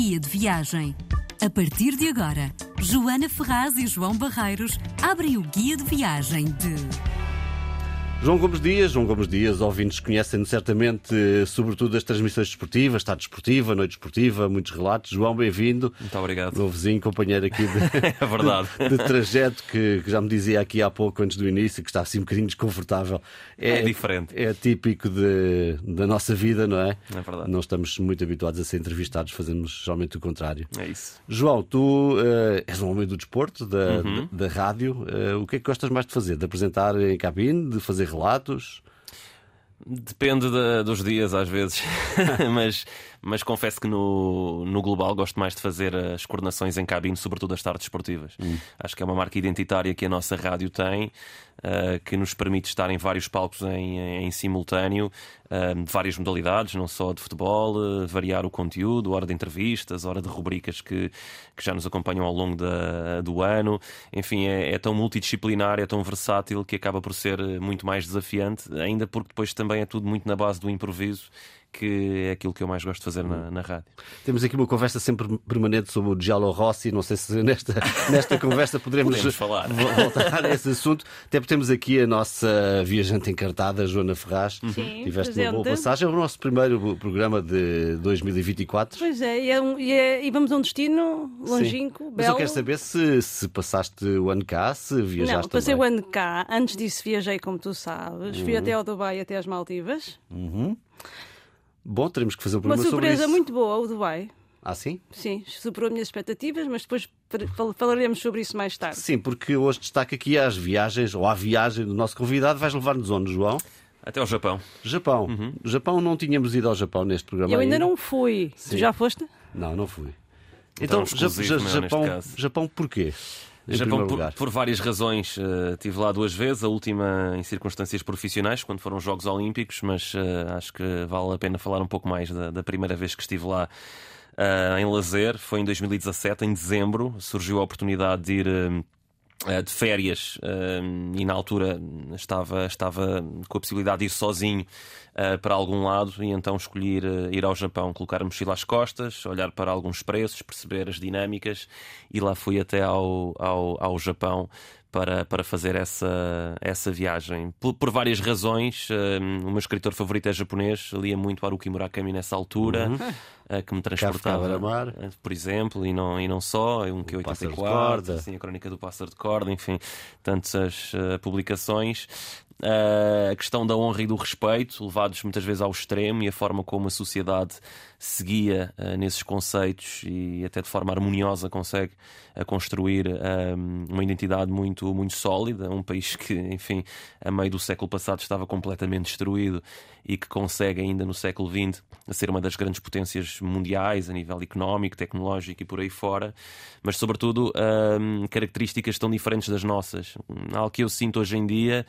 guia de viagem. A partir de agora, Joana Ferraz e João Barreiros abrem o guia de viagem de. João Gomes Dias, João Gomes Dias, ouvintes conhecem-no certamente, sobretudo das transmissões desportivas, Estado Desportiva, Noite Desportiva, muitos relatos. João, bem-vindo. Muito obrigado. Meu vizinho, companheiro aqui de, é verdade. de, de trajeto, que, que, já me dizia aqui há pouco, antes do início, que está assim um bocadinho desconfortável. É, é diferente. É típico de, da nossa vida, não é? É verdade. Não estamos muito habituados a ser entrevistados, fazemos geralmente o contrário. É isso. João, tu uh, és um homem do desporto, da, uhum. da, da rádio. Uh, o que é que gostas mais de fazer? De apresentar em cabine, de fazer relatos? Depende de, dos dias, às vezes, mas, mas confesso que no, no global gosto mais de fazer as coordenações em cabine, sobretudo as tardes esportivas. Hum. Acho que é uma marca identitária que a nossa rádio tem uh, que nos permite estar em vários palcos em, em simultâneo, uh, de várias modalidades, não só de futebol, uh, variar o conteúdo, hora de entrevistas, hora de rubricas que, que já nos acompanham ao longo da, do ano. Enfim, é, é tão multidisciplinar, é tão versátil que acaba por ser muito mais desafiante, ainda porque depois também é tudo muito na base do improviso que é aquilo que eu mais gosto de fazer na, na rádio. Temos aqui uma conversa sempre permanente sobre o Giallo Rossi. Não sei se nesta, nesta conversa poderemos, Podemos falar. voltar a esse assunto. Até porque temos aqui a nossa viajante encartada, Joana Ferraz. Sim, Tiveste presente. uma boa passagem. É o nosso primeiro programa de 2024. Pois é, e, é um, e, é, e vamos a um destino longínquo, Sim. belo. Mas eu quero saber se, se passaste o ano cá, se viajaste Não, passei também. o ano cá. Antes disso viajei, como tu sabes. Fui até ao Dubai e até às Maldivas. Uhum. Bom, teremos que fazer um Uma programa sobre surpresa isso. muito boa, o Dubai. Ah, sim? Sim, superou as minhas expectativas, mas depois fal- falaremos sobre isso mais tarde. Sim, porque hoje destaca aqui as viagens, ou a viagem do nosso convidado. Vais levar-nos onde, João? Até ao Japão. Japão. Uhum. Japão, não tínhamos ido ao Japão neste programa. Eu ainda não fui. Sim. Tu já foste? Não, não fui. Então, Então, Ja- exclusivo, Ja- não, neste Japão. Japão porquê? Em Japão, por, por várias razões, eh, estive lá duas vezes, a última em circunstâncias profissionais, quando foram os Jogos Olímpicos, mas eh, acho que vale a pena falar um pouco mais da, da primeira vez que estive lá eh, em lazer. Foi em 2017, em dezembro, surgiu a oportunidade de ir. de férias e na altura estava, estava com a possibilidade de ir sozinho eh, para algum lado e então escolhi ir, eh, ir ao Japão, colocar a mochila às costas, olhar para alguns preços, perceber as dinâmicas e lá fui até ao, ao, ao Japão para, para fazer essa, essa viagem. Por, por várias razões, eh, o meu escritor favorito é japonês, lia muito Haruki Murakami nessa altura, eh, que me transportava, eh, por exemplo, e não, e não só, um Pássaro de Q84, Corda. assim, a Crónica do Pássaro de Corda, enfim, tantas eh, publicações. Eh, a questão da honra e do respeito, levados muitas vezes ao extremo, e a forma como a sociedade seguia eh, nesses conceitos e até de forma harmoniosa consegue a construir uma identidade muito, muito sólida. Um país que, enfim, a meio do século passado estava completamente destruído e que consegue ainda no século XX ser uma das grandes potências mundiais a nível económico, tecnológico e por aí fora, mas sobretudo características tão diferentes das nossas. Algo que eu sinto hoje em dia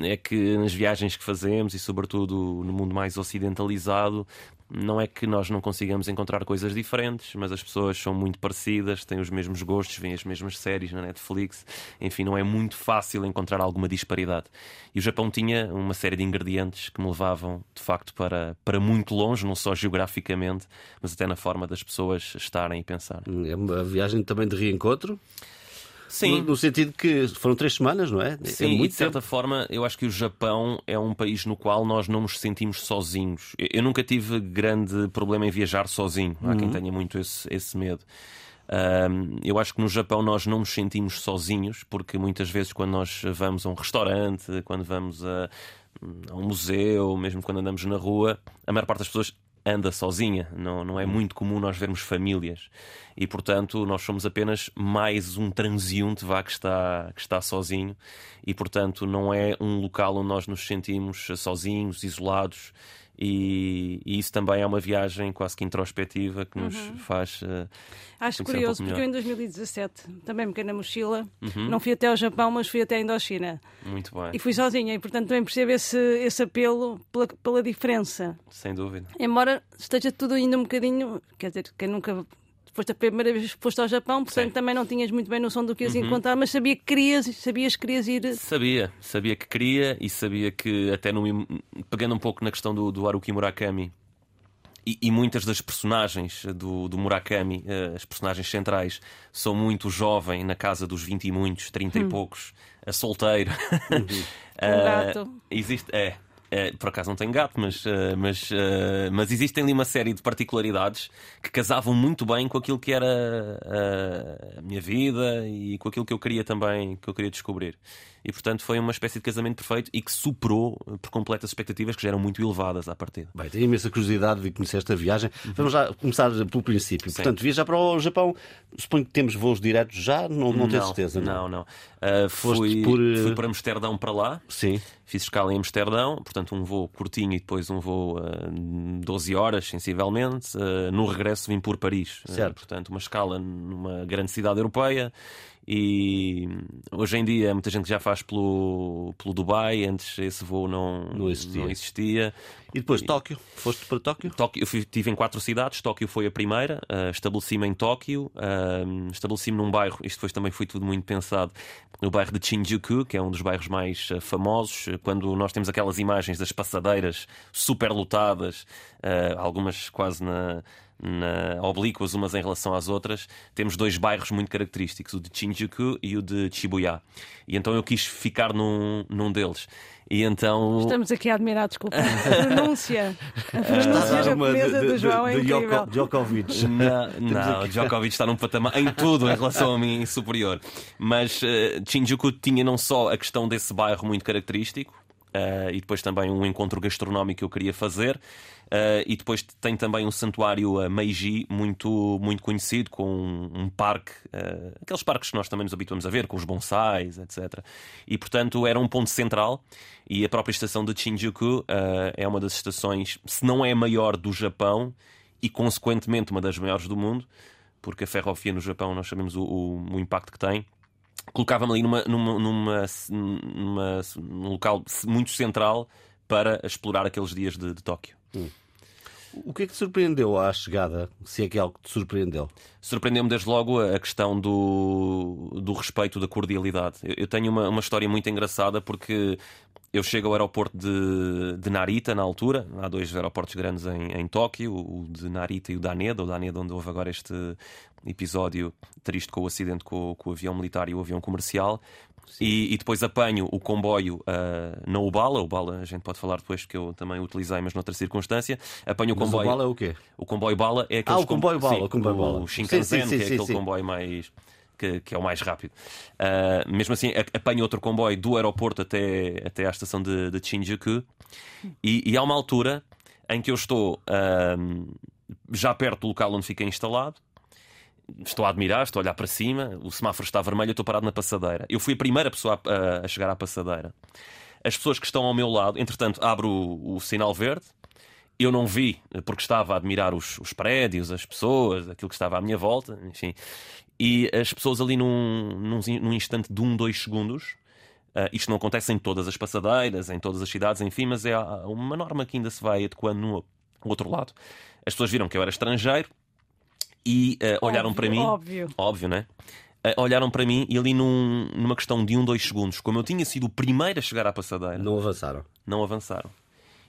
é que nas viagens que fazemos e sobretudo no mundo mais ocidentalizado não é que nós não consigamos encontrar coisas diferentes, mas as pessoas são muito parecidas, têm os mesmos gostos, veem as mesmas séries na Netflix, enfim, não é muito fácil encontrar alguma disparidade. E o Japão tinha uma série de ingredientes que me levavam, de facto, para, para muito longe, não só geograficamente, mas até na forma das pessoas estarem e pensar. É uma viagem também de reencontro? Sim, No, no sentido que foram três semanas, não é? Sim, é e muito de certa forma, eu acho que o Japão é um país no qual nós não nos sentimos sozinhos. Eu, nunca tive grande problema em viajar sozinho. Há quem tenha muito esse, esse medo. Ahm, eu acho que no Japão nós não nos sentimos sozinhos, porque muitas vezes, quando nós vamos a um restaurante, quando vamos a, a um museu, mesmo quando andamos na rua, a maior parte das pessoas anda sozinha. Não, não é muito comum nós vermos famílias. E, portanto, nós somos apenas mais um transeunte vá, que, está, que está sozinho. E, portanto, não é um local onde nós nos sentimos sozinhos, isolados. E, e isso também é uma viagem quase que introspectiva que nos faz. eh, Acho um curioso, pouco porque eu em 2017 também me quedei na mochila. Uhum. Não fui até ao Japão, mas fui até a Indochina. Muito bem, E fui sozinha, e portanto também percebo esse, esse apelo pela, pela diferença. sem dúvida. Embora esteja tudo ainda um bocadinho. Quer dizer, quem nunca. Foste a primeira vez que foste ao Japão, portanto Sim. Uhum. também não tinhas muito bem noção do que ias encontrar, mas sabia que querias, sabias que querias ir. Sabia, sabia que queria e sabia que, até no, pegando um pouco na questão do, do Haruki Murakami, e, e muitas das personagens do, do Murakami, uh, as personagens centrais, são muito jovem, na casa dos 20 e muitos, 30 Hum. e poucos, a solteiro. Um gato. existe, é, é, por acaso não tenho gato, mas, eh, mas, eh, mas existem ali uma série de particularidades que casavam muito bem com aquilo que era eh, a minha vida e com aquilo que eu queria também que eu queria descobrir. E portanto foi uma espécie de casamento perfeito e que superou eh, por completo as expectativas que já eram muito elevadas à partida. Bem, tenho imensa curiosidade de conhecer esta viagem. Vamos já começar pelo princípio. Uhum. Sim. Portanto, viajar para o Japão, suponho que temos voos diretos já, não, não tenho não, certeza. Não, não. Uh, Foste fui, por, eh, fui para Amsterdão para lá. Sim. Fiz escala em Amsterdão, portanto um voo curtinho e depois um voo uh, 12 horas, sensivelmente. Uh, no regresso vim por Paris. Uh, Certo. portanto, uma escala numa grande cidade europeia. E hoje em dia muita gente já faz pelo, pelo Dubai, antes esse voo não, Não existia. não existia. E depois Tóquio. Foste para Tóquio? Tóquio, eu estive em quatro cidades, Tóquio foi a primeira, uh, estabeleci-me em Tóquio, uh, estabeleci-me num bairro, isto depois também foi tudo muito pensado, no bairro de Shinjuku, que é um dos bairros mais uh, famosos, quando nós temos aquelas imagens das passadeiras super lotadas, algumas quase na, na oblíquas umas em relação às outras, temos dois bairros muito característicos, o de Shinjuku e o de Shibuya. E então eu quis ficar num, num deles. E então Estamos aqui a admirar, desculpa. A pronúncia. A pronúncia Dar uma japonesa de- do de- João é de incrível. Djoko- Djokovic. Não, não Djokovic está num patamar em tudo em relação a mim superior. Mas eh, Shinjuku tinha não só a questão desse bairro muito característico, eh, e depois também um encontro gastronómico que eu queria fazer. eh, e depois tem também um santuário a Meiji muito, muito conhecido, com um, um parque, eh, aqueles parques que nós também nos habituamos a ver, com os bonsais, etc. E portanto era um ponto central. E a própria estação de Shinjuku eh, é uma das estações, se não é a maior do Japão, e consequentemente uma das maiores do mundo, porque a ferrovia no Japão nós sabemos o, o- o impacto que tem. Colocava-me ali numa, numa, numa, numa- num local muito central para explorar aqueles dias de, de Tóquio. O que é que te surpreendeu à chegada? Se é que é algo que te surpreendeu? Surpreendeu-me desde logo a questão do, do respeito, da cordialidade. Eu, tenho uma, uma história muito engraçada porque eu chego ao aeroporto de, de Narita na altura. Há dois aeroportos grandes em, em Tóquio, o de Narita e o da. O da onde houve agora este episódio triste com o acidente com, com o avião militar e o avião comercial. E, e depois apanho o comboio ah, na Ubala. Ubala a gente pode falar depois, porque eu também o utilizei, mas noutra circunstância. Apanho o Mas o comboio. bala é o quê? O comboio bala é aquele Ah, o comboio bala, o comboio bala. O Shinkansen, Sim, sim, que é sim, aquele sim. comboio mais. Que, que é o mais rápido. Ah, mesmo assim, apanho outro comboio do aeroporto até, até à estação de, de Shinjuku. E, e há uma altura em que eu estou ahm, já perto do local onde fiquei instalado. Estou a admirar, estou a olhar para cima. O semáforo está vermelho, eu estou parado na passadeira. Eu fui a primeira pessoa a, a- chegar à passadeira. As pessoas que estão ao meu lado, entretanto, abro o, o sinal verde. Eu não vi, porque estava a admirar os, os prédios, as pessoas, aquilo que estava à minha volta, enfim. E as pessoas ali num, num, num instante de um, dois segundos. ah, isto não acontece em todas as passadeiras, em todas as cidades, enfim, mas é uma norma que ainda se vai adequando no outro lado. As pessoas viram que eu era estrangeiro e ah, olharam Óbvio, para mim. Óbvio. Óbvio, né? Ah, olharam para mim e ali num- numa questão de um, dois segundos, como eu tinha sido o primeiro a chegar à passadeira, não, Não avançaram. avançaram.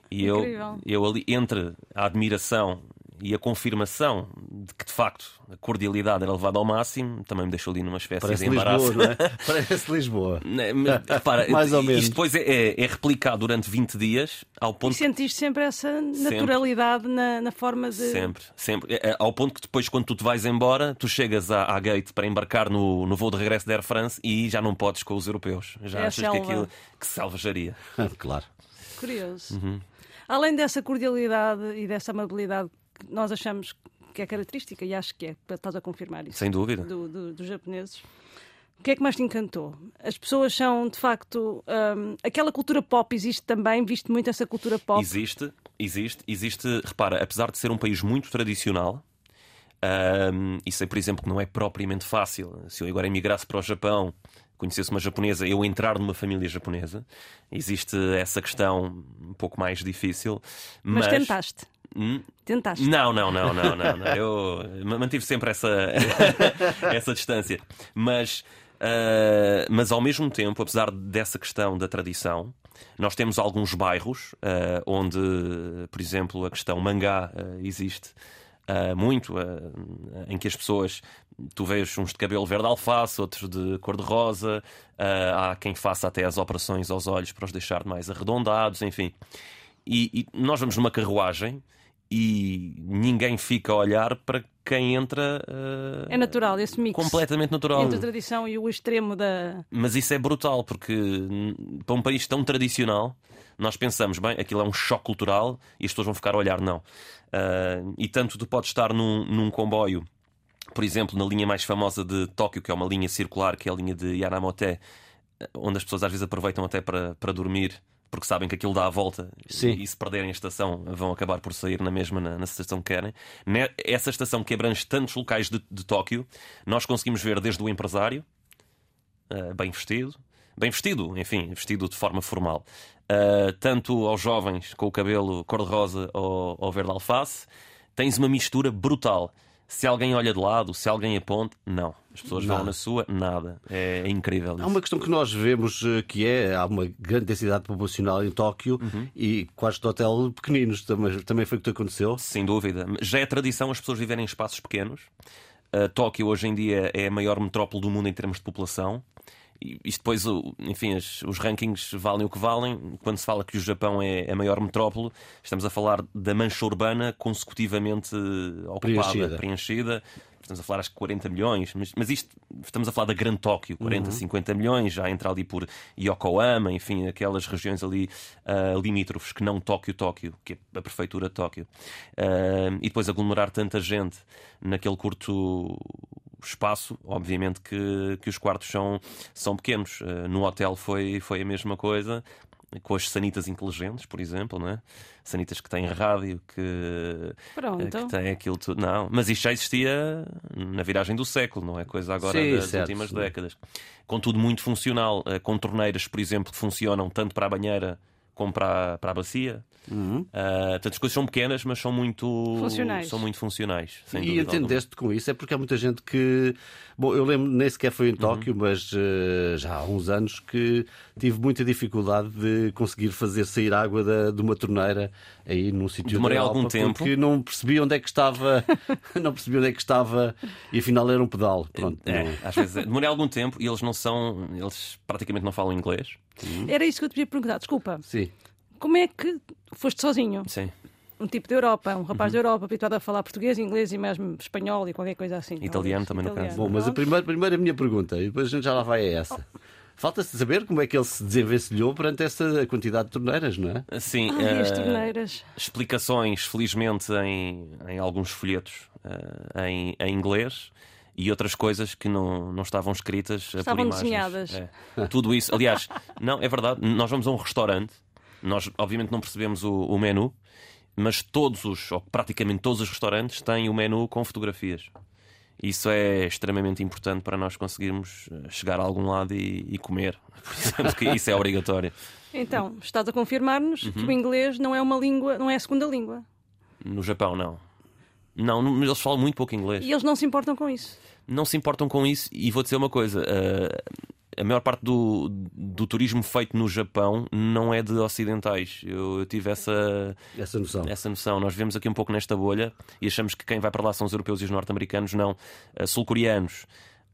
E eu, eu ali, entre a admiração e a confirmação de que de facto a cordialidade era levada ao máximo, também me deixou ali numa espécie Parece de embaraço. Lisboa, não é? Parece Lisboa. Né, mas, repara, Mais ou menos. Isto depois é, é, é replicado durante 20 dias ao E ponto sentiste sempre essa naturalidade na, na forma de. Sempre, sempre. É, é, ao ponto que depois, quando tu te vais embora, tu chegas à, à gate para embarcar no, no voo de regresso da Air France e já não podes com os europeus. Já É achas que selva. aquilo que selvageria. claro. Curioso. Uhum. Além dessa cordialidade e dessa amabilidade que nós achamos que é característica, e acho que é, estás a confirmar isso, Sem dúvida. do- do- dos japoneses, o que é que mais te encantou? As pessoas são, de facto, hum, aquela cultura pop existe também, viste muito essa cultura pop. Existe, existe, existe. Repara, apesar de ser um país muito tradicional, ahm, e sei, por exemplo, que não é propriamente fácil, se eu agora emigrasse para o Japão, conhecesse uma japonesa, eu entrar numa família japonesa, existe essa questão um pouco mais difícil. mas, Mas, tentaste. Hum? Tentaste. Não, não, não, não, não, não. Eu mantive sempre essa, essa distância. Mas, ah, mas ao mesmo tempo, apesar dessa questão da tradição, Nós temos alguns bairros uh, onde, por exemplo, a questão mangá uh, existe uh, muito, em que as pessoas. Tu vês uns de cabelo verde alface, outros de cor-de-rosa, há quem faça até as operações aos olhos para os deixar mais arredondados, enfim. E, e nós vamos numa carruagem e ninguém fica a olhar para quem entra. Uh, é natural, esse mix. Completamente natural. Entre a tradição e o extremo da. Mas isso é brutal, porque para um país tão tradicional, nós pensamos, bem, aquilo é um choque cultural e as pessoas vão ficar a olhar. Não. Uh, e tanto tu podes estar num, num comboio, por exemplo, na linha mais famosa de Tóquio, que é uma linha circular, que é a linha de Yanamote, onde as pessoas às vezes aproveitam até para, para dormir porque sabem que aquilo dá a volta Sim. e, se perderem a estação vão acabar por sair na mesma na, na estação que querem. Essa estação que abrange tantos locais de, de Tóquio, nós conseguimos ver desde o empresário, uh, bem vestido, bem vestido, enfim, vestido de forma formal, uh, tanto aos jovens com o cabelo cor-de-rosa ou, ou verde alface, tens uma mistura brutal. Se alguém olha de lado, se alguém aponta, não. As pessoas nada. vão na sua, nada. É, é incrível. Isso. Há uma questão que nós vemos eh, que é: há uma grande densidade populacional em Tóquio uhum. e quartos de hotel pequeninos. Também, também foi o que aconteceu? Sem dúvida. Já é tradição as pessoas viverem em espaços pequenos. Uh, Tóquio hoje em dia é a maior metrópole do mundo em termos de população. Isto depois, enfim, os rankings valem o que valem. Quando se fala que o Japão é a maior metrópole, estamos a falar da mancha urbana consecutivamente ocupada, preenchida. preenchida. Estamos a falar acho que 40 milhões, mas, mas isto estamos a falar da Grande Tóquio, 40, uhum. 50 milhões, já entra ali por Yokohama, enfim, aquelas regiões ali uh, limítrofes que não Tóquio, Tóquio, que é a prefeitura de Tóquio. Uh, e depois aglomerar tanta gente naquele curto espaço, obviamente que, que os quartos são, são pequenos. Uh, no hotel foi, foi a mesma coisa, com as sanitas inteligentes, por exemplo, não é? Sanitas que têm rádio, que, Pronto. que têm aquilo tudo. Não, mas isto já existia na viragem do século, não é coisa agora sim, das certo, últimas sim. décadas. Contudo, muito funcional, uh, com torneiras, por exemplo, que funcionam tanto para a banheira como para a, para a bacia. Uhum. Uh, portanto, as coisas são pequenas, mas são muito funcionais. São muito funcionais e entendeste alguma. com isso? É porque há muita gente que. Bom, eu lembro, nem sequer foi em uhum. Tóquio, uhum. mas uh, já há uns anos que tive muita dificuldade de conseguir fazer sair água da, de uma torneira aí num sítio Demorei algum tempo. Porque não percebi onde é que estava, não percebi onde é que estava e afinal era um pedal. Pronto, é, não... às vezes é. demorei algum tempo e eles não são, eles praticamente não falam inglês. Uhum. Era isso que eu te ia perguntar, desculpa. Sim. Como é que foste sozinho? Sim. Um tipo da Europa, um rapaz uhum. da Europa, habituado a falar português, inglês e mesmo espanhol e qualquer coisa assim. Italiano também no caso. Bom, mas a primeira, primeira a minha pergunta, e depois a gente já lá vai a essa. Oh. Falta-se saber como é que ele se desenvencilhou perante essa quantidade de torneiras, não é? Sim, ah, uh, torneiras. explicações, felizmente, em, em alguns folhetos uh, em, em inglês e outras coisas que não, não estavam escritas estavam por imagens. desenhadas. É. Tudo isso. Aliás, não, é verdade, nós vamos a um restaurante nós, obviamente, não percebemos o, o menu, mas todos os, ou praticamente todos os restaurantes têm o menu com fotografias. Isso é extremamente importante para nós conseguirmos eh, chegar a algum lado e, e comer. Porque isso é obrigatório. Então, estás a confirmar-nos uhum. que o inglês não é uma língua, não é a segunda língua. No Japão, não. Não, eles falam muito pouco inglês. E eles não se importam com isso. Não se importam com isso, e vou dizer uma coisa: uh, a maior parte do, do turismo feito no Japão não é de ocidentais. Eu, eu, tive essa, essa, noção. essa noção. Nós vemos aqui um pouco nesta bolha e achamos que quem vai para lá são os europeus e os norte-americanos. Não. Uh, Sul-coreanos,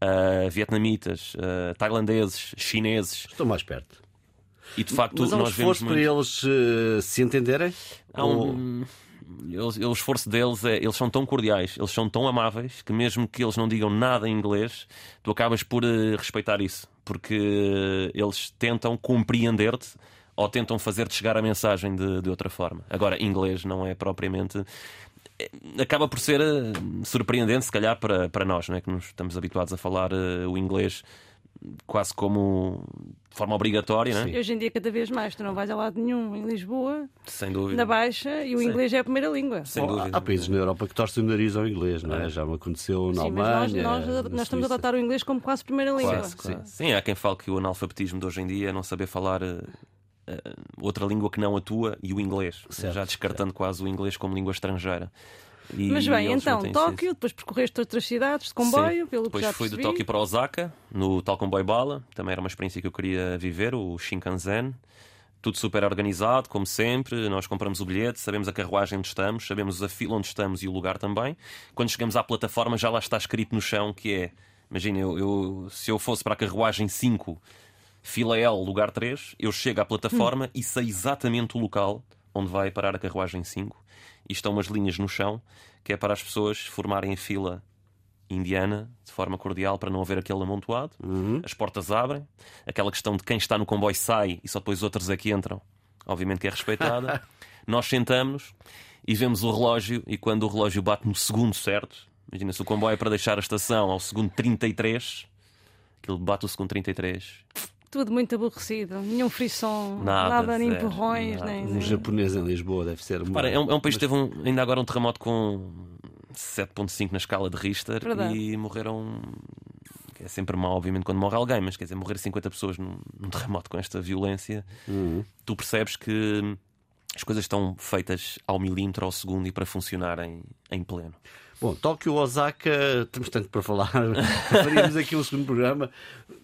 uh, vietnamitas, uh, tailandeses, chineses. Estão mais perto. E de facto, Mas há um nós vemos. para eles se entenderem? Há um. Ou eles, o esforço deles é, eles são tão cordiais, eles são tão amáveis que mesmo que eles não digam nada em inglês, tu acabas por uh, respeitar isso, porque eles tentam compreender-te ou tentam fazer-te chegar a mensagem de, de outra forma. Agora, inglês não é propriamente eh, acaba por ser uh, surpreendente, se calhar, para, para nós, não é? que nos estamos habituados a falar uh, o inglês quase como de forma obrigatória, não é? Hoje em dia, cada vez mais, tu não vais a lado nenhum em Lisboa, Sem dúvida. na Baixa, e o Sim. inglês é a primeira língua. Sem dúvida. Há, há países na Europa que torcem o nariz ao inglês, não é? é. Já me aconteceu na Sim, Alemanha. Nós, nós, nós estamos a adotar o inglês como quase primeira língua. Quase, Sim. Sim, há quem fale que o analfabetismo de hoje em dia é não saber falar. Uh, outra língua que não a tua e o inglês, certo, já descartando certo. quase o inglês como língua estrangeira. E Mas bem, então, Tóquio, depois percorreste outras cidades de comboio, Sim. pelo depois que já fui de Tóquio para Osaka, no tal comboio bala, também era uma experiência que eu queria viver, o Shinkansen. tudo super organizado, como sempre. Nós compramos o bilhete, sabemos a carruagem onde estamos, sabemos a fila onde estamos e o lugar também. Quando chegamos à plataforma, já lá está escrito no chão que é. Imagina, eu, eu, se eu fosse para a carruagem 5, fila L, lugar 3, eu chego à plataforma hum. e sei exatamente o local onde vai parar a carruagem 5. E estão umas linhas no chão que é para as pessoas formarem a fila indiana de forma cordial para não haver aquele amontoado. Uhum. As portas abrem. Aquela questão de quem está no comboio sai e só depois os outros aqui entram, obviamente que é respeitada. Nós sentamos e vemos o relógio, e quando o relógio bate no segundo certo, imagina se o comboio é para deixar a estação ao segundo 33, aquilo bate o segundo 33. Tudo muito aborrecido, nenhum frisson, nada, nada nem empurrões. Nem, Um japonês em Lisboa deve ser. Uma... é, um, é um país que teve um, ainda agora um terremoto com 7.5 na escala de Richter Verdade. e morreram. É sempre mal, obviamente, quando morre alguém, mas quer dizer, morrer 50 pessoas num, num terremoto com esta violência, uhum. tu percebes que as coisas estão feitas ao milímetro ao segundo e para funcionarem em pleno. Bom, Tóquio, Osaka, temos tanto para falar. Faríamos aqui um segundo programa.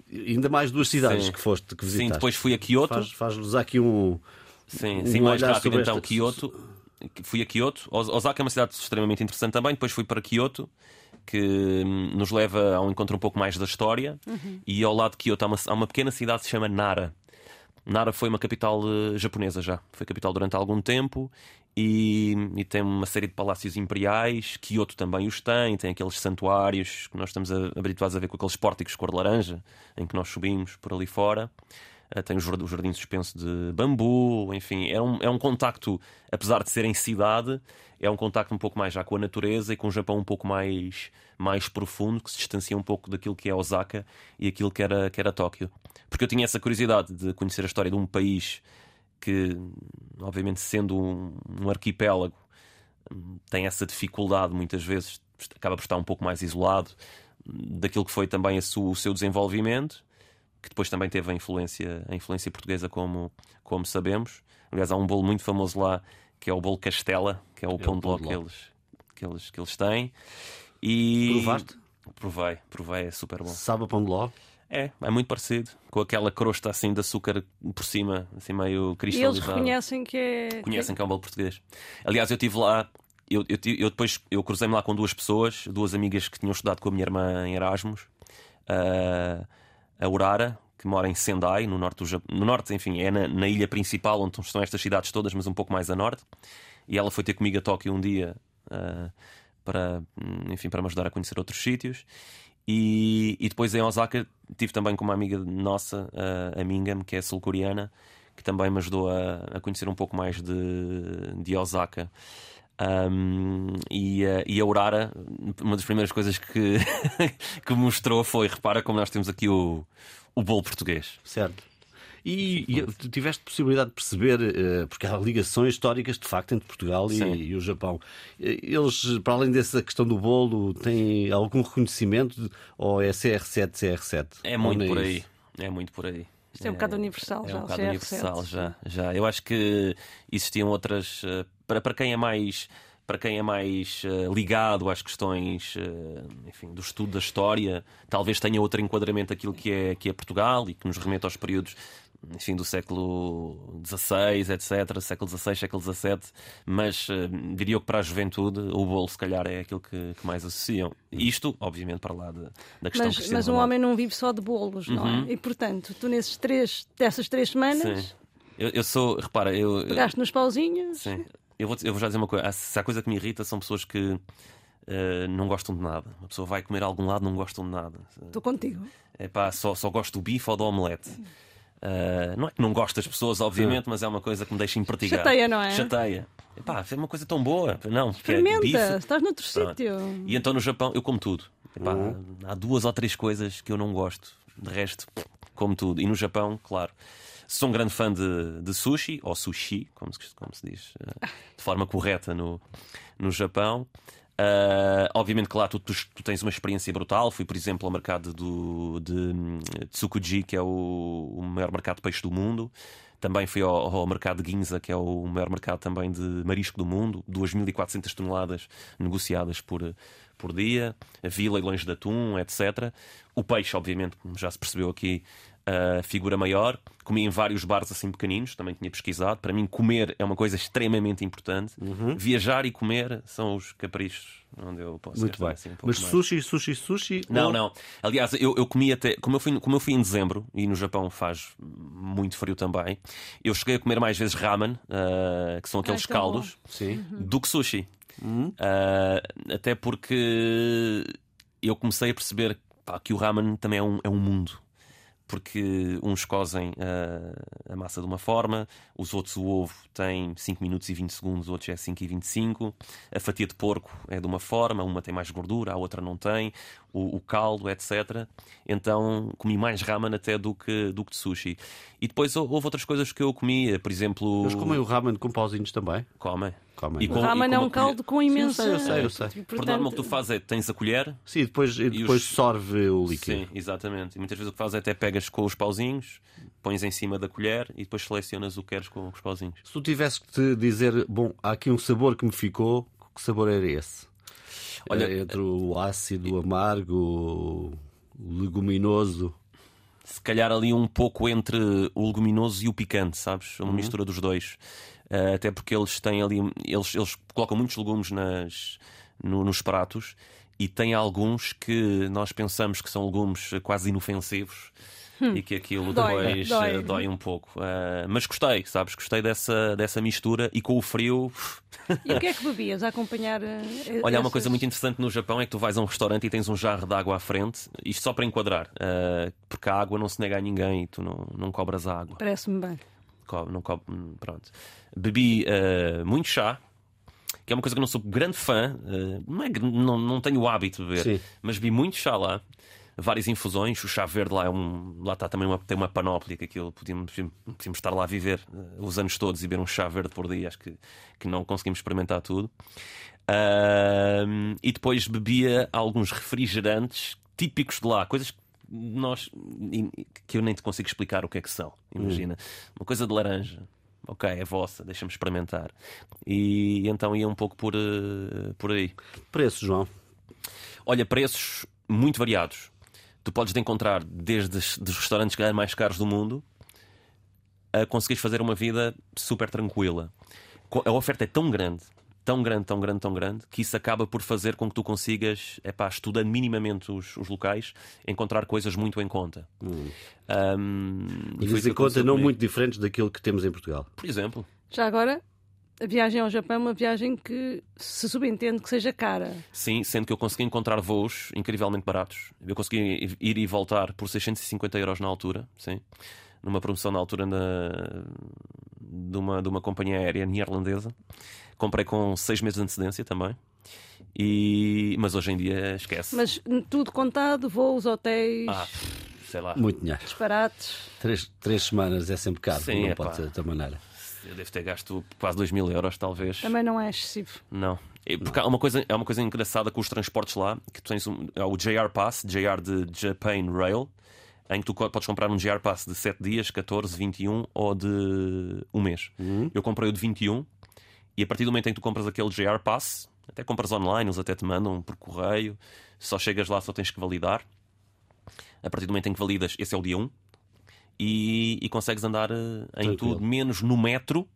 Ainda mais duas cidades sim. que foste que visitaste. Sim, depois fui a Kyoto. Faz-nos aqui um. Sim, um sim mais rápido então. Esta... Kyoto fui a Kyoto. Osaka é uma cidade extremamente interessante também. Depois fui para Kyoto, que hum, nos leva a um encontro um pouco mais da história. Uhum. E ao lado de Kyoto há uma, há uma, pequena cidade que se chama Nara. Nara foi uma capital uh, japonesa já. Foi capital durante algum tempo e, e, tem uma série de palácios imperiais. Kyoto também os tem. Tem aqueles santuários que nós estamos habituados a ver com aqueles pórticos cor de laranja em que nós subimos por ali fora. Eh, tem o jardim suspenso de bambu, enfim, é um, é um contacto, apesar de ser em cidade, é um contacto um pouco mais já com a natureza e com o Japão um pouco mais, mais profundo, que se distancia um pouco daquilo que é Osaka e aquilo que era, que era Tóquio. Porque eu tinha essa curiosidade de conhecer a história de um país que, obviamente, sendo um, um arquipélago, tem essa dificuldade muitas vezes, acaba por estar um pouco mais isolado daquilo que foi também o seu desenvolvimento que depois também teve a influência, a influência portuguesa, como, como sabemos. Aliás, há um bolo muito famoso lá que é o bolo Castela, que é o é pão de ló que eles, que, eles, que eles têm. E... Provaste? Provei, provei, é super bom. Sabe pão de ló? É, é muito parecido, com aquela crosta assim de açúcar por cima, assim meio cristalizado. E eles reconhecem que é. Conhecem que é um bolo português. Aliás, eu estive lá, eu, eu, eu depois eu cruzei-me lá com duas pessoas, duas amigas que tinham estudado com a minha irmã em Erasmus. Uh, a Urara, que mora em Sendai, no norte do Japão. No norte, enfim, é na, na, ilha principal onde estão estas cidades todas, mas um pouco mais a norte. E ela foi ter comigo a Tóquio um dia uh, para, enfim, para me ajudar a conhecer outros sítios. E, e depois em Osaka tive também com uma amiga nossa, uh, a Mingam, que é sul-coreana, que também me ajudou a, a, conhecer um pouco mais de, de Osaka. Um, e, uh, e, a Aurora, uma das primeiras coisas que, que mostrou foi: repara como nós temos aqui o, o bolo português. Certo. E, e tiveste possibilidade de perceber, uh, porque há ligações históricas de facto entre Portugal e, e, o Japão. Eles, para além dessa questão do bolo, têm algum reconhecimento ou é CR7, CR7? É muito é por aí. É muito por aí. Isto é um bocado universal é, já. É um bocado universal já, já. Eu acho que existiam outras. Uh, para, para quem é mais para quem é mais uh, ligado às questões uh, enfim, do estudo da história, talvez tenha outro enquadramento daquilo que é, que é Portugal e que nos remete aos períodos enfim, do século XVI, etc., século XVI, século XVII, mas uh, diria que para a juventude o bolo, se calhar, é aquilo que, que mais associam. Isto, obviamente, para lá de, da questão Mas, mas um homem não vive só de bolos, não é? uhum. é? E, portanto, tu nesses três, dessas três semanas. Sim. Eu, eu sou, repara, eu. Pegaste nos pauzinhos. Sim. Eu vou, eu vou já dizer uma coisa: se há coisa que me irrita são pessoas que uh, não gostam de nada. Uma pessoa vai comer a algum lado não gostam de nada. Estou contigo. É pá, só, só gosto do bife ou do omelete. Uh, não é que não gosto das pessoas, obviamente, Sim. mas é uma coisa que me deixa impertigar. Chateia, não é? Chateia. Epá, é uma coisa tão boa. Não, Experimenta, é estás noutro sítio. E então no Japão eu como tudo. Epá, uhum. Há duas ou três coisas que eu não gosto. De resto, como tudo. E no Japão, claro. Sou um grande fã de, de sushi, ou sushi, como se, como se diz uh, de forma correta no, no Japão. Uh, obviamente que lá tu, tu, tu, tens uma experiência brutal. Fui, por exemplo, ao mercado do, de, de Tsukuji, que é o, o maior mercado de peixe do mundo. Também fui ao, ao, mercado de Ginza, que é o maior mercado também de marisco do mundo. 2.400 toneladas negociadas por, por dia. Vi leilões de atum, etc. O peixe, obviamente, como já se percebeu aqui, uh, figura maior. Comi em vários bares assim pequeninos, também tinha pesquisado. Para mim, comer é uma coisa extremamente importante. Uhum. Viajar e comer são os caprichos onde eu posso Muito bem. assim um Mas mais. sushi, sushi, sushi. Não, ou- não. Aliás, eu, eu comi até. Como eu, fui, como eu fui em dezembro e no Japão faz muito frio também, eu cheguei a comer mais vezes ramen, ah, que são aqueles bom. caldos, Sim. do que sushi. Ah, até porque eu comecei a perceber pá, que o ramen também é um, é um mundo. Porque uns cozem ah, a massa de uma forma, os outros o ovo tem 5 minutos e 20 segundos, outros é 5 e 25. A fatia de porco é de uma forma, uma tem mais gordura, a outra não tem. O, o caldo, etc. Então comi mais ramen até do que, do que de sushi. E depois hou- houve outras coisas que eu comia, por exemplo. Eles comem o ramen com pauzinhos também. Comem. Comem. E O com- ramen com é um caldo com imensa. eu sei, eu sei. Por Portanto, norma, o que tu fazes é tens a colher. Sim, depois, e depois os- sorve o líquido. Sim, exatamente. E muitas vezes o que fazes é até pegas com os pauzinhos, pões em cima da colher e depois selecionas o que queres com os pauzinhos. Se tu tivesses que te dizer, bom, há aqui um sabor que me ficou, que sabor era esse? Olha, Eh, entre o ácido, o amargo, o leguminoso. Se calhar ali um pouco entre o leguminoso e o picante, sabes? Uma mistura dos dois. Eh, até porque eles têm ali. Eles, eles colocam muitos legumes nas, no- nos pratos e tem alguns que nós pensamos que são legumes quase inofensivos. E que aquilo Dói, depois dói. eh, dói um pouco. Eh, mas gostei, sabes? Gostei dessa, dessa mistura e com o frio. E o que é que bebias a acompanhar? Olha, há uma essas- coisa muito interessante no Japão é que tu vais a um restaurante e tens um jarro de água à frente, isto só para enquadrar, eh, porque a água não se nega a ninguém e tu não, não cobras a água. Parece-me bem. Co- não co- hum, pronto. Bebi eh, muito chá, que é uma coisa que eu não sou grande fã, eh, não, é, não, não tenho o hábito de beber, Sim. mas bebi muito chá lá. Várias infusões, o chá verde lá é um. Lá está também uma, tem uma panóplia que aquilo podíamos, podíamos estar lá a viver eh, os anos todos e beber um chá verde por dia. Acho que, que não conseguimos experimentar tudo. E depois bebia alguns refrigerantes típicos de lá, coisas que nós que eu nem te consigo explicar o que é que são. Imagina, uma coisa de laranja. Ok, é vossa, deixa-me experimentar. E então ia um pouco por, eh, por aí. Preço, João. Olha, preços muito variados. Tu podes de encontrar desde os dos restaurantes que mais caros do mundo a conseguires fazer uma vida super tranquila. A oferta é tão grande, tão grande, tão grande, tão grande, que isso acaba por fazer com que tu consigas, epá, estudando minimamente os, os locais, encontrar coisas muito em conta. E foi E que em conta não comigo. muito diferentes daquilo que temos em Portugal. Por exemplo, Já agora, a viagem ao Japão é uma viagem que se subentende que seja cara. Sim, sendo que eu consegui encontrar voos incrivelmente baratos. Eu consegui ir e voltar por 650 euros na altura, sim. Numa promoção na altura na... de, uma, de uma companhia aérea neerlandesa. Comprei com seis meses de antecedência também. E... Mas hoje em dia esquece. Mas tudo contado, voos, hotéis, Ah, sei lá. Muito dinheiro. disparates. Três, três semanas é sempre caro, Sim, não epá. pode ser de outra maneira. Eu devo ter gasto quase 2 mil euros, talvez. Também não é excessivo. Não. É Porque há uma coisa, é uma coisa engraçada com os transportes lá, que tu tens um, é o JR Pass, JR de Japan Rail, em que tu podes comprar um JR Pass de 7 dias, 14, 21 ou de um mês. Eu comprei o de 21 e a partir do momento em que tu compras aquele JR Pass, até compras online, eles até te mandam por correio, só chegas lá, só tens que validar. A partir do momento em que validas, esse é o dia 1 e, e consegues andar eh, em Tranquilo. tudo, menos no metro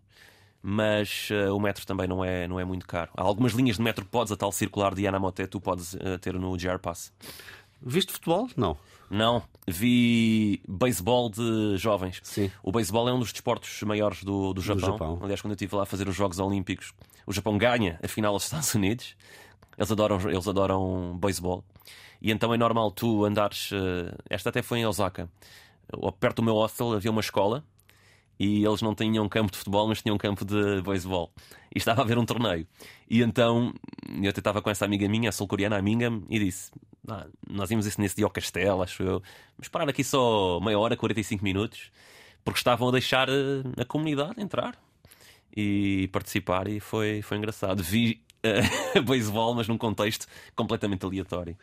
mas eh, o metro também não é, não é muito caro. Há algumas linhas de metro que podes, a tal circular de Yanamote, tu podes eh, ter no JR Pass. Viste futebol? Não. Não, vi beisebol de jovens. Sim. O beisebol é um dos desportos maiores do, do Japão. Japão. Aliás, quando eu estive lá a fazer os Jogos Olímpicos, o Japão ganha a final aos Estados Unidos. Eles adoram, eles adoram beisebol. E então é normal tu andares. eh, Esta até foi em Osaka. Perto do meu hostel havia uma escola e eles não tinham campo de futebol, mas tinham campo de beisebol. E estava a haver um torneio. E então eu até estava com essa amiga minha, a sul-coreana, a Mingham, e disse: "Ah, Nós íamos isso nesse dia ao castelo, acho eu. Mas parar aqui só meia hora, 45 minutos, porque estavam a deixar eh, a comunidade entrar e participar, e foi, foi engraçado. Vi eh, beisebol, mas num contexto completamente aleatório.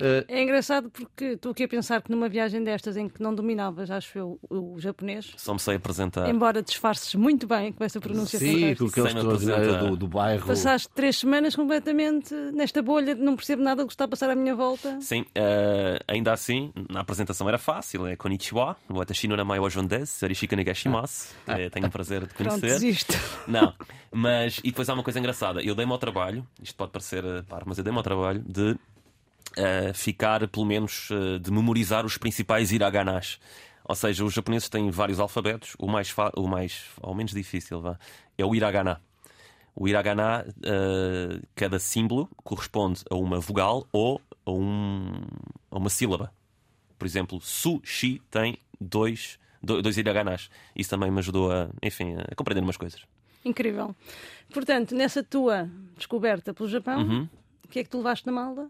Uh, É engraçado porque estou aqui a pensar que numa viagem destas em que não dominavas, acho eu, o japonês, Só me sei apresentar. embora disfarces muito bem com essa pronúncia sim, com extraordinário apresentar. do, do bairro. passaste três semanas completamente nesta bolha, não percebo nada do que está a passar à minha volta. Sim, eh, ainda assim, na apresentação era fácil. É Konnichiwa, watashi no namae wa John Des, Arishika Negashimasu. Eh, Tenho o prazer de Pronto, conhecer. desisto. Não, mas e depois há uma coisa engraçada. Eu dei-me ao trabalho, isto pode parecer eh, par, mas eu dei-me ao trabalho de eh, ficar, pelo menos, eh, de memorizar os principais hiraganas. Ou seja, os japoneses têm vários alfabetos, o mais, o mais ao menos difícil vá, é o hiragana. O hiragana, eh, cada símbolo corresponde a uma vogal ou a, um- a uma sílaba. Por exemplo, sushi tem dois, do- dois hiraganas. Isso também me ajudou a, enfim, a compreender umas coisas. Incrível. Portanto, nessa tua descoberta pelo Japão, Uhum. o que é que tu levaste na mala?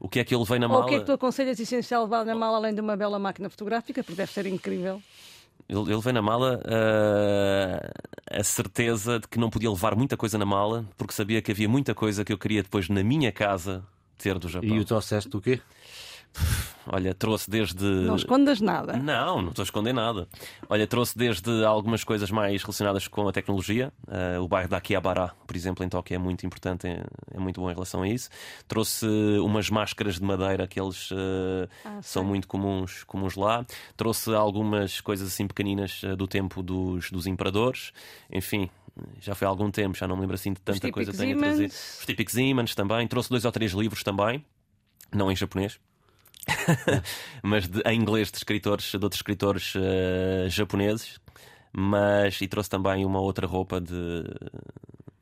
O que é que eu levei na Ou mala? o que é que tu aconselhas essencial levar na mala além de uma bela máquina fotográfica? Porque deve ser incrível. Eu, eu levei na mala ah, a certeza de que não podia levar muita coisa na mala, porque sabia que havia muita coisa que eu queria depois na minha casa ter do Japão. E o trouxeste o quê? Olha, trouxe desde. Não escondas nada. Não, não estou a esconder nada. Olha, trouxe desde algumas coisas mais relacionadas com a tecnologia. Ah, o bairro da Akihabara, por exemplo, em Tóquio é muito importante, é, é muito bom em relação a isso. Trouxe umas máscaras de madeira que eles ah, Ah, são muito comuns, comuns lá. Trouxe algumas coisas assim pequeninas ah, do tempo dos, dos imperadores. Enfim. Já foi há algum tempo, já não me lembro assim de tanta coisa que tenho a trazer. Os típicos ímãs também. Trouxe dois ou três livros também, não em japonês. mas de- em inglês de escritores, de outros escritores eh, japoneses. Mas e trouxe também uma outra roupa de.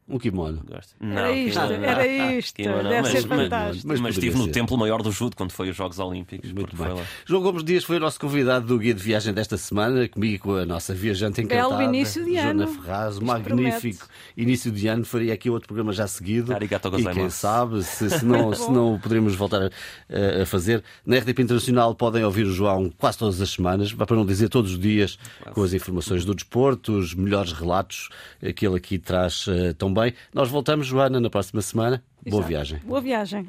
Um kimono. Gosto. Era isto, kimono não. era isto. Kimono não, Deve mas- ser fantástico. Mas Mas, estive no ser. templo maior do judo quando foi os Jogos Olímpicos. Muito bem. João Gomes Dias foi o nosso convidado do guia de viagem desta semana, comigo e com a nossa viajante encantada. Belo início de Joana ano. Ferraz, um Isto magnífico início de ano. Faria aqui outro programa já seguido. Arigato e quem sabe, se, se não, se não poderemos voltar a, a fazer. Na RDP Internacional podem ouvir o João quase todas as semanas, para não dizer todos os dias, com as informações do desporto, os melhores relatos que ele aqui traz eh, tão bem. Nós voltamos, Joana, na próxima semana. Boa Exato. viagem. Boa viagem.